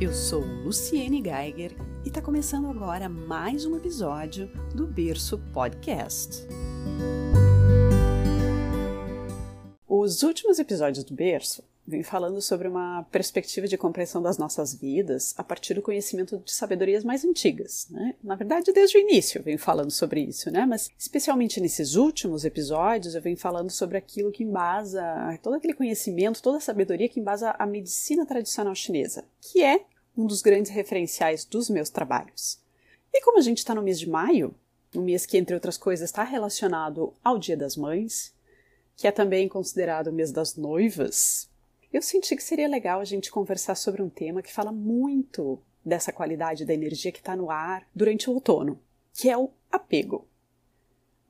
Eu sou Luciene Geiger e está começando agora mais um episódio do Berço Podcast. Os últimos episódios do Berço vêm falando sobre uma perspectiva de compreensão das nossas vidas a partir do conhecimento de sabedorias mais antigas. Né? Na verdade, desde o início eu venho falando sobre isso, né? mas especialmente nesses últimos episódios eu venho falando sobre aquilo que embasa todo aquele conhecimento, toda a sabedoria que embasa a medicina tradicional chinesa, que é um dos grandes referenciais dos meus trabalhos. E como a gente está no mês de maio, um mês que, entre outras coisas, está relacionado ao Dia das Mães, que é também considerado o mês das noivas, eu senti que seria legal a gente conversar sobre um tema que fala muito dessa qualidade da energia que está no ar durante o outono, que é o apego.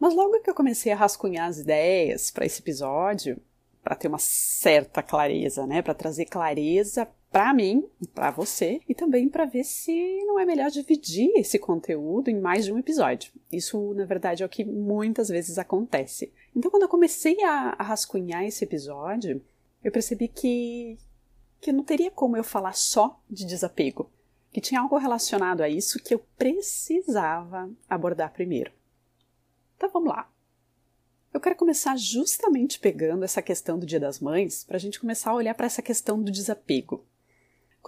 Mas logo que eu comecei a rascunhar as ideias para esse episódio, para ter uma certa clareza, né, para trazer clareza para mim para você e também para ver se não é melhor dividir esse conteúdo em mais de um episódio. Isso, na verdade, é o que muitas vezes acontece. Então, quando eu comecei a, a rascunhar esse episódio, eu percebi que que não teria como eu falar só de desapego, que tinha algo relacionado a isso que eu precisava abordar primeiro. Então vamos lá. Eu quero começar justamente pegando essa questão do Dia das Mães para a gente começar a olhar para essa questão do desapego.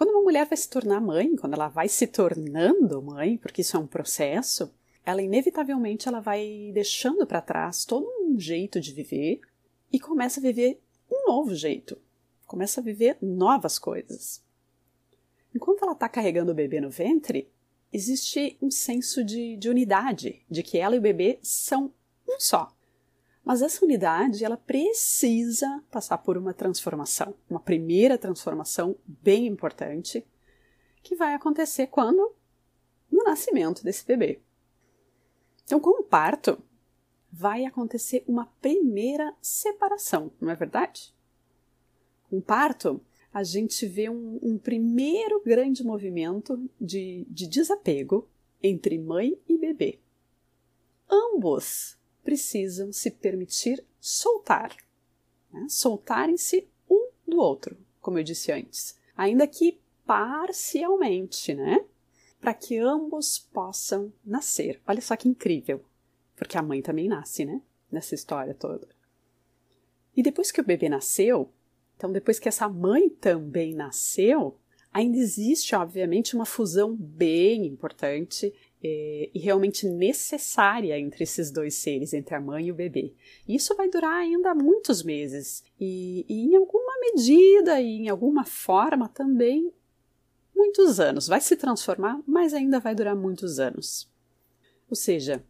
Quando uma mulher vai se tornar mãe, quando ela vai se tornando mãe, porque isso é um processo, ela inevitavelmente ela vai deixando para trás todo um jeito de viver e começa a viver um novo jeito, começa a viver novas coisas. Enquanto ela está carregando o bebê no ventre, existe um senso de, de unidade, de que ela e o bebê são um só. Mas essa unidade, ela precisa passar por uma transformação, uma primeira transformação bem importante, que vai acontecer quando? No nascimento desse bebê. Então, com o parto, vai acontecer uma primeira separação, não é verdade? Com o parto, a gente vê um, um primeiro grande movimento de, de desapego entre mãe e bebê. Ambos precisam se permitir soltar, né? soltarem-se um do outro, como eu disse antes, ainda que parcialmente, né? Para que ambos possam nascer. Olha só que incrível, porque a mãe também nasce, né? Nessa história toda. E depois que o bebê nasceu, então depois que essa mãe também nasceu, ainda existe, obviamente, uma fusão bem importante é, e realmente necessária entre esses dois seres, entre a mãe e o bebê. Isso vai durar ainda muitos meses e, e em alguma medida e em alguma forma também muitos anos. Vai se transformar, mas ainda vai durar muitos anos. Ou seja,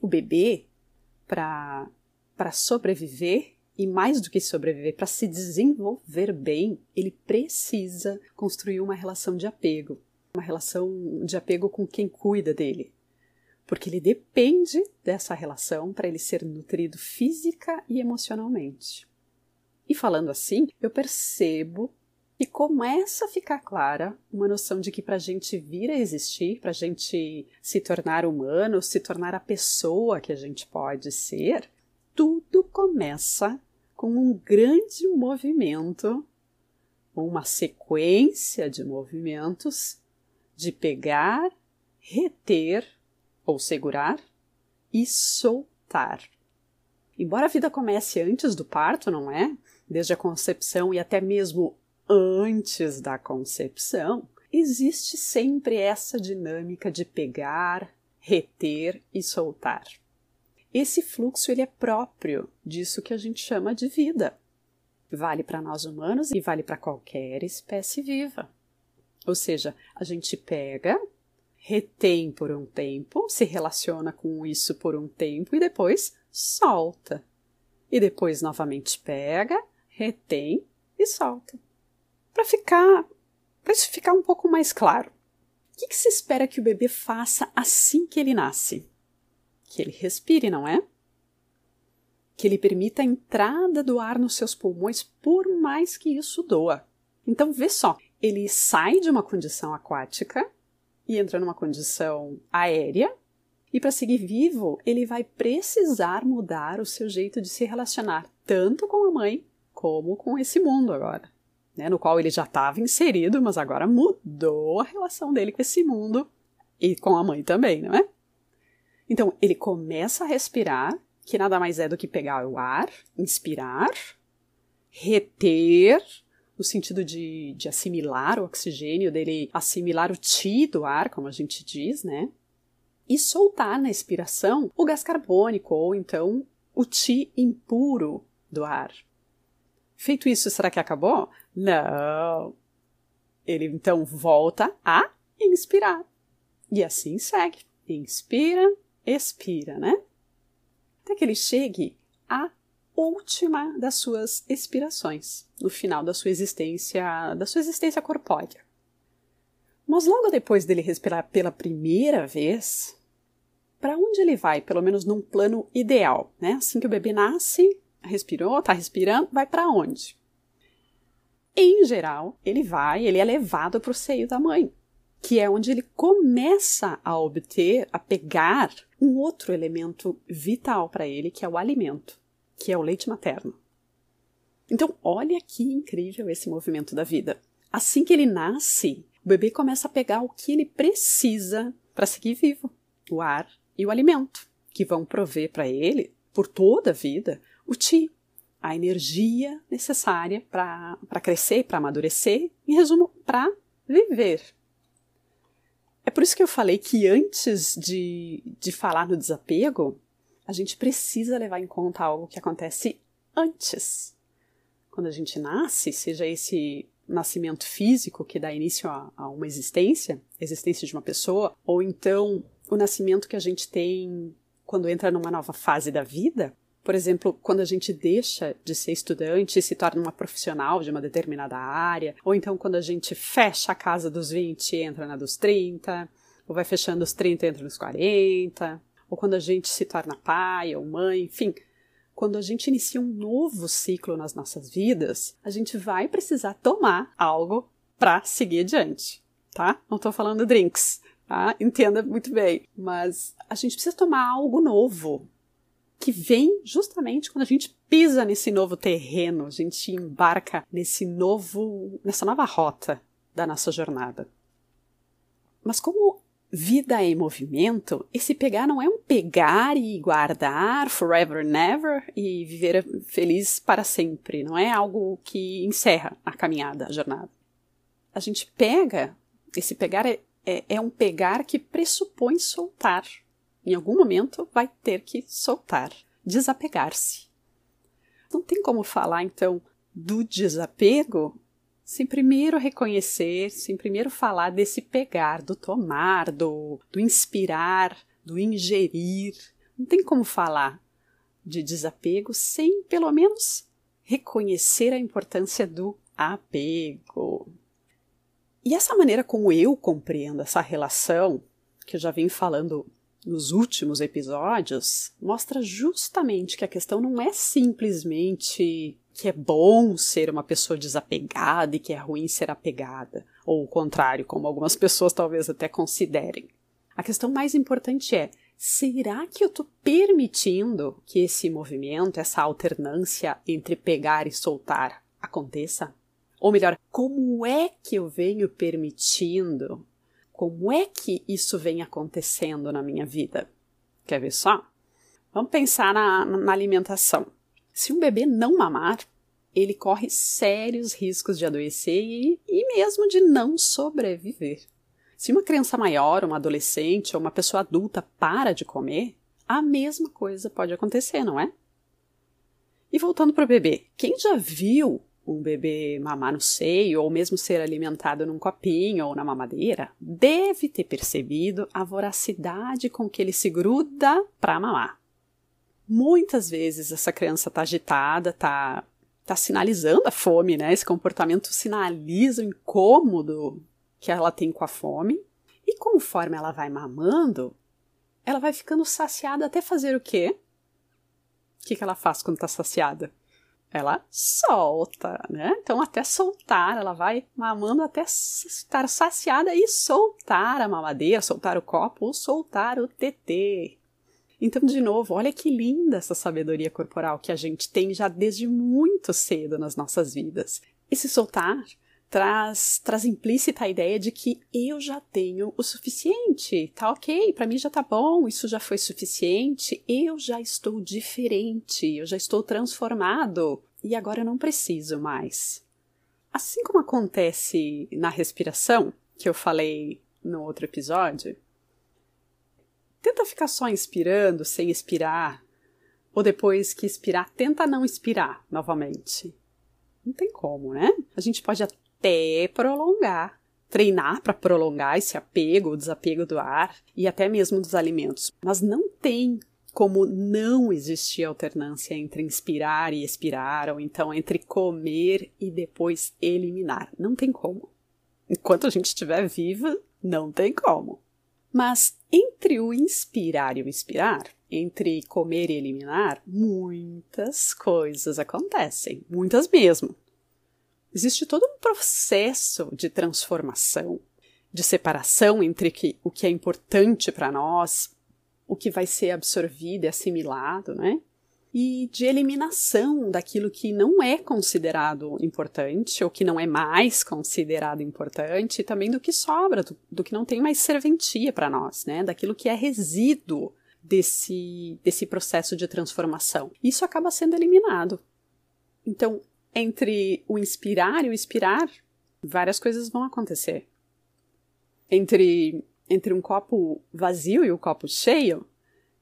o bebê, para sobreviver, e mais do que sobreviver, para se desenvolver bem, ele precisa construir uma relação de apego uma relação de apego com quem cuida dele, porque ele depende dessa relação para ele ser nutrido física e emocionalmente. E falando assim, eu percebo e começa a ficar clara uma noção de que para a gente vir a existir, para a gente se tornar humano, se tornar a pessoa que a gente pode ser, tudo começa com um grande movimento, uma sequência de movimentos de pegar, reter ou segurar e soltar. Embora a vida comece antes do parto, não é? Desde a concepção e até mesmo antes da concepção, existe sempre essa dinâmica de pegar, reter e soltar. Esse fluxo ele é próprio disso que a gente chama de vida. Vale para nós humanos e vale para qualquer espécie viva. Ou seja, a gente pega, retém por um tempo, se relaciona com isso por um tempo e depois solta. E depois novamente pega, retém e solta. Para ficar, para isso ficar um pouco mais claro. O que, que se espera que o bebê faça assim que ele nasce? Que ele respire, não é? Que ele permita a entrada do ar nos seus pulmões, por mais que isso doa. Então, vê só, ele sai de uma condição aquática e entra numa condição aérea, e para seguir vivo, ele vai precisar mudar o seu jeito de se relacionar, tanto com a mãe como com esse mundo agora. né, no qual ele já estava inserido, mas agora mudou a relação dele com esse mundo e com a mãe também, não é? Então, ele começa a respirar, que nada mais é do que pegar o ar, inspirar, reter, no sentido de, de assimilar o oxigênio, dele assimilar o ti do ar, como a gente diz, né? E soltar na expiração o gás carbônico, ou então o ti impuro do ar. Feito isso, será que acabou? Não. Ele então volta a inspirar. E assim segue. Inspira, expira, né? Até que ele chegue à última das suas expirações, no final da sua existência, da sua existência corpórea. Mas logo depois dele respirar pela primeira vez, para onde ele vai, pelo menos num plano ideal, né? Assim que o bebê nasce, respirou, está respirando, vai para onde? Em geral, ele vai, ele é levado para o seio da mãe, que é onde ele começa a obter, a pegar um outro elemento vital para ele, que é o alimento, que é o leite materno. Então, olha que incrível esse movimento da vida. Assim que ele nasce, o bebê começa a pegar o que ele precisa para seguir vivo: o ar e o alimento, que vão prover para ele, por toda a vida, o ti, a energia necessária para crescer, para amadurecer, em resumo, para viver. É por isso que eu falei que antes de, de falar no desapego, a gente precisa levar em conta algo que acontece antes. Quando a gente nasce, seja esse nascimento físico que dá início a, a uma existência, a existência de uma pessoa, ou então o nascimento que a gente tem quando entra numa nova fase da vida, por exemplo, quando a gente deixa de ser estudante e se torna uma profissional de uma determinada área, ou então quando a gente fecha a casa dos 20 e entra na dos 30, ou vai fechando os 30 e entra nos 40, ou quando a gente se torna pai ou mãe, enfim, quando a gente inicia um novo ciclo nas nossas vidas, a gente vai precisar tomar algo para seguir adiante, tá? Não estou falando drinks, tá? Entenda muito bem, mas a gente precisa tomar algo novo que vem justamente quando a gente pisa nesse novo terreno, a gente embarca nesse novo, nessa nova rota da nossa jornada. Mas como vida em movimento, esse pegar não é um pegar e guardar forever and ever e viver feliz para sempre, não é algo que encerra a caminhada, a jornada. A gente pega, esse pegar é, é, é um pegar que pressupõe soltar, em algum momento vai ter que soltar, desapegar-se. Não tem como falar, então, do desapego sem primeiro reconhecer, sem primeiro falar desse pegar, do tomar, do, do inspirar, do ingerir. Não tem como falar de desapego sem, pelo menos, reconhecer a importância do apego. E essa maneira como eu compreendo essa relação, que eu já vim falando nos últimos episódios, mostra justamente que a questão não é simplesmente que é bom ser uma pessoa desapegada e que é ruim ser apegada, ou o contrário, como algumas pessoas talvez até considerem. A questão mais importante é: será que eu estou permitindo que esse movimento, essa alternância entre pegar e soltar aconteça? Ou melhor, como é que eu venho permitindo como é que isso vem acontecendo na minha vida? Quer ver só? Vamos pensar na, na alimentação. Se um bebê não mamar, ele corre sérios riscos de adoecer e, e mesmo de não sobreviver. Se uma criança maior, uma adolescente ou uma pessoa adulta para de comer, a mesma coisa pode acontecer, não é? E voltando para o bebê, quem já viu um bebê mamar no seio ou mesmo ser alimentado num copinho ou na mamadeira, deve ter percebido a voracidade com que ele se gruda para mamar. Muitas vezes essa criança está agitada, está tá sinalizando a fome, né? Esse comportamento sinaliza o incômodo que ela tem com a fome. E conforme ela vai mamando, ela vai ficando saciada até fazer o quê? O que, que ela faz quando está saciada? ela solta, né? Então, até soltar, ela vai mamando até estar saciada e soltar a mamadeira, soltar o copo ou soltar o TT. Então, de novo, olha que linda essa sabedoria corporal que a gente tem já desde muito cedo nas nossas vidas. Esse soltar traz, traz implícita a ideia de que eu já tenho o suficiente, tá ok, para mim já tá bom, isso já foi suficiente, eu já estou diferente, eu já estou transformado e agora eu não preciso mais. Assim como acontece na respiração, que eu falei no outro episódio, tenta ficar só inspirando sem expirar, ou depois que expirar, tenta não expirar novamente. Não tem como, né? A gente pode até prolongar, treinar para prolongar esse apego, o desapego do ar e até mesmo dos alimentos, mas não tem como não existir alternância entre inspirar e expirar, ou então entre comer e depois eliminar. Não tem como. Enquanto a gente estiver viva, não tem como. Mas entre o inspirar e o expirar, entre comer e eliminar, muitas coisas acontecem, muitas mesmo. Existe todo um processo de transformação, de separação entre que, o que é importante para nós, o que vai ser absorvido e assimilado, né? E de eliminação daquilo que não é considerado importante ou que não é mais considerado importante, e também do que sobra, do, do que não tem mais serventia para nós, né? Daquilo que é resíduo desse, desse processo de transformação. Isso acaba sendo eliminado. Então, entre o inspirar e o expirar, várias coisas vão acontecer. Entre, entre um copo vazio e o um copo cheio,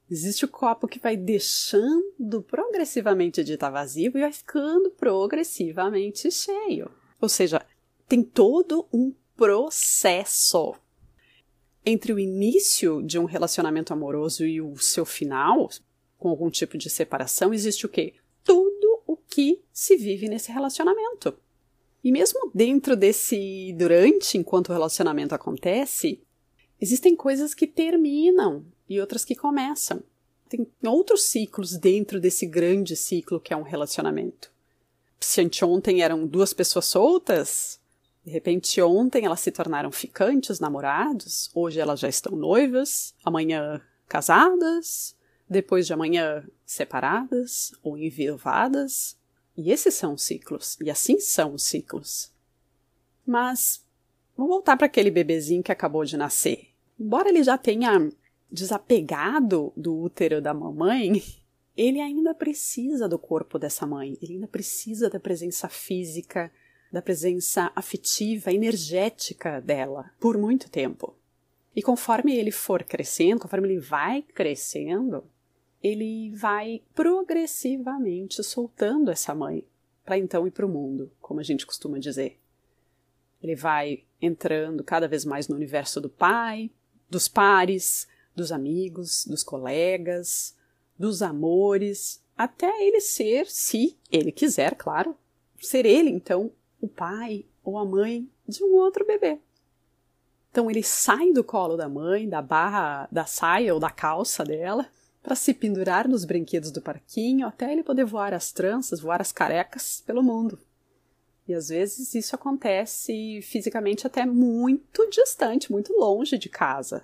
existe o copo que vai deixando progressivamente de estar vazio e vai ficando progressivamente cheio. Ou seja, tem todo um processo. Entre o início de um relacionamento amoroso e o seu final, com algum tipo de separação, existe o quê? Tudo que se vive nesse relacionamento. E mesmo dentro desse durante, enquanto o relacionamento acontece, existem coisas que terminam e outras que começam. Tem outros ciclos dentro desse grande ciclo que é um relacionamento. Se anteontem eram duas pessoas soltas, de repente ontem elas se tornaram ficantes, namorados, hoje elas já estão noivas, amanhã casadas, depois de amanhã separadas ou enviuvadas, e esses são os ciclos, e assim são os ciclos. Mas vamos voltar para aquele bebezinho que acabou de nascer. Embora ele já tenha desapegado do útero da mamãe, ele ainda precisa do corpo dessa mãe, ele ainda precisa da presença física, da presença afetiva, energética dela por muito tempo. E conforme ele for crescendo, conforme ele vai crescendo, ele vai progressivamente soltando essa mãe para então ir para o mundo, como a gente costuma dizer. Ele vai entrando cada vez mais no universo do pai, dos pares, dos amigos, dos colegas, dos amores, até ele ser, se ele quiser, claro, ser ele então o pai ou a mãe de um outro bebê. Então ele sai do colo da mãe, da barra da saia ou da calça dela, para se pendurar nos brinquedos do parquinho até ele poder voar as tranças, voar as carecas pelo mundo. E às vezes isso acontece fisicamente até muito distante, muito longe de casa.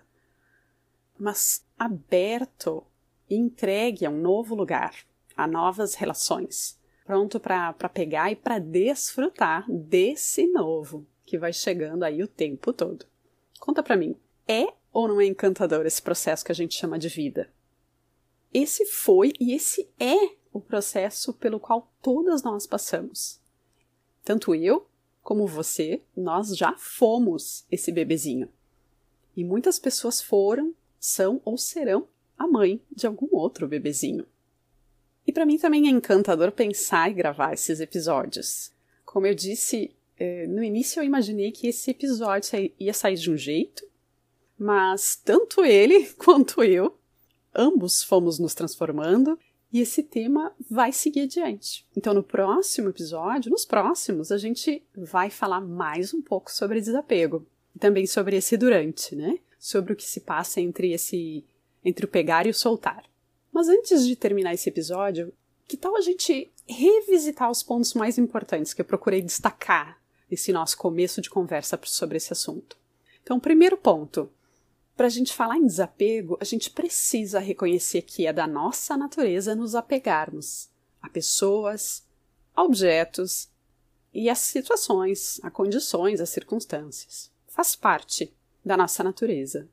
Mas aberto e entregue a um novo lugar, a novas relações, pronto para pegar e para desfrutar desse novo que vai chegando aí o tempo todo. Conta para mim, é ou não é encantador esse processo que a gente chama de vida? Esse foi e esse é o processo pelo qual todas nós passamos. Tanto eu como você, nós já fomos esse bebezinho. E muitas pessoas foram, são ou serão a mãe de algum outro bebezinho. E para mim também é encantador pensar e gravar esses episódios. Como eu disse, eh, no início eu imaginei que esse episódio ia sair de um jeito, mas tanto ele quanto eu ambos fomos nos transformando e esse tema vai seguir adiante. Então, no próximo episódio, nos próximos, a gente vai falar mais um pouco sobre desapego. E também sobre esse durante, né? Sobre o que se passa entre esse entre o pegar e o soltar. Mas antes de terminar esse episódio, que tal a gente revisitar os pontos mais importantes que eu procurei destacar nesse nosso começo de conversa sobre esse assunto? Então, primeiro ponto, para a gente falar em desapego, a gente precisa reconhecer que é da nossa natureza nos apegarmos a pessoas, a objetos, e as situações, as condições, as circunstâncias. Faz parte da nossa natureza.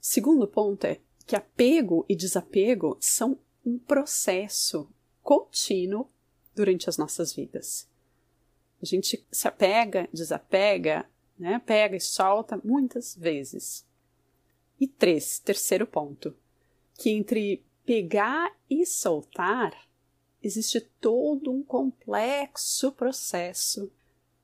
Segundo ponto é que apego e desapego são um processo contínuo durante as nossas vidas. A gente se apega, desapega, né? pega e solta muitas vezes. E três, terceiro ponto, que entre pegar e soltar existe todo um complexo processo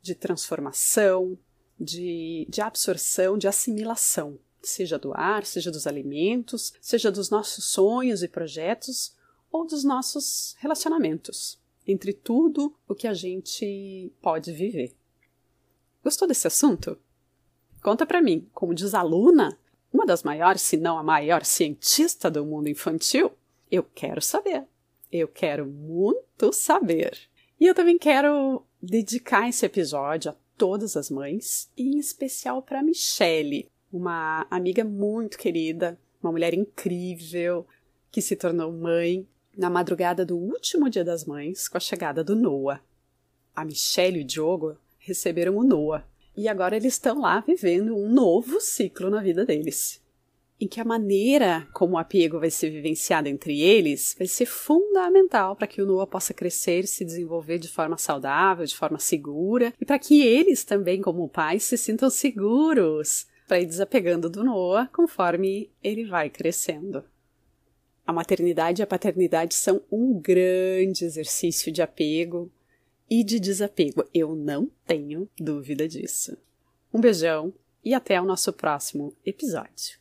de transformação, de, de absorção, de assimilação, seja do ar, seja dos alimentos, seja dos nossos sonhos e projetos ou dos nossos relacionamentos, entre tudo o que a gente pode viver. Gostou desse assunto? Conta para mim, como diz a Luna, uma das maiores, se não a maior cientista do mundo infantil, eu quero saber. Eu quero muito saber. E eu também quero dedicar esse episódio a todas as mães, e em especial para Michelle, uma amiga muito querida, uma mulher incrível que se tornou mãe na madrugada do último Dia das Mães com a chegada do Noah. A Michelle e o Diogo receberam o Noah e agora eles estão lá vivendo um novo ciclo na vida deles em que a maneira como o apego vai ser vivenciado entre eles vai ser fundamental para que o Noah possa crescer e se desenvolver de forma saudável, de forma segura, e para que eles também, como pais, se sintam seguros para ir desapegando do Noah conforme ele vai crescendo. A maternidade e a paternidade são um grande exercício de apego e de desapego. Eu não tenho dúvida disso. Um beijão e até o nosso próximo episódio.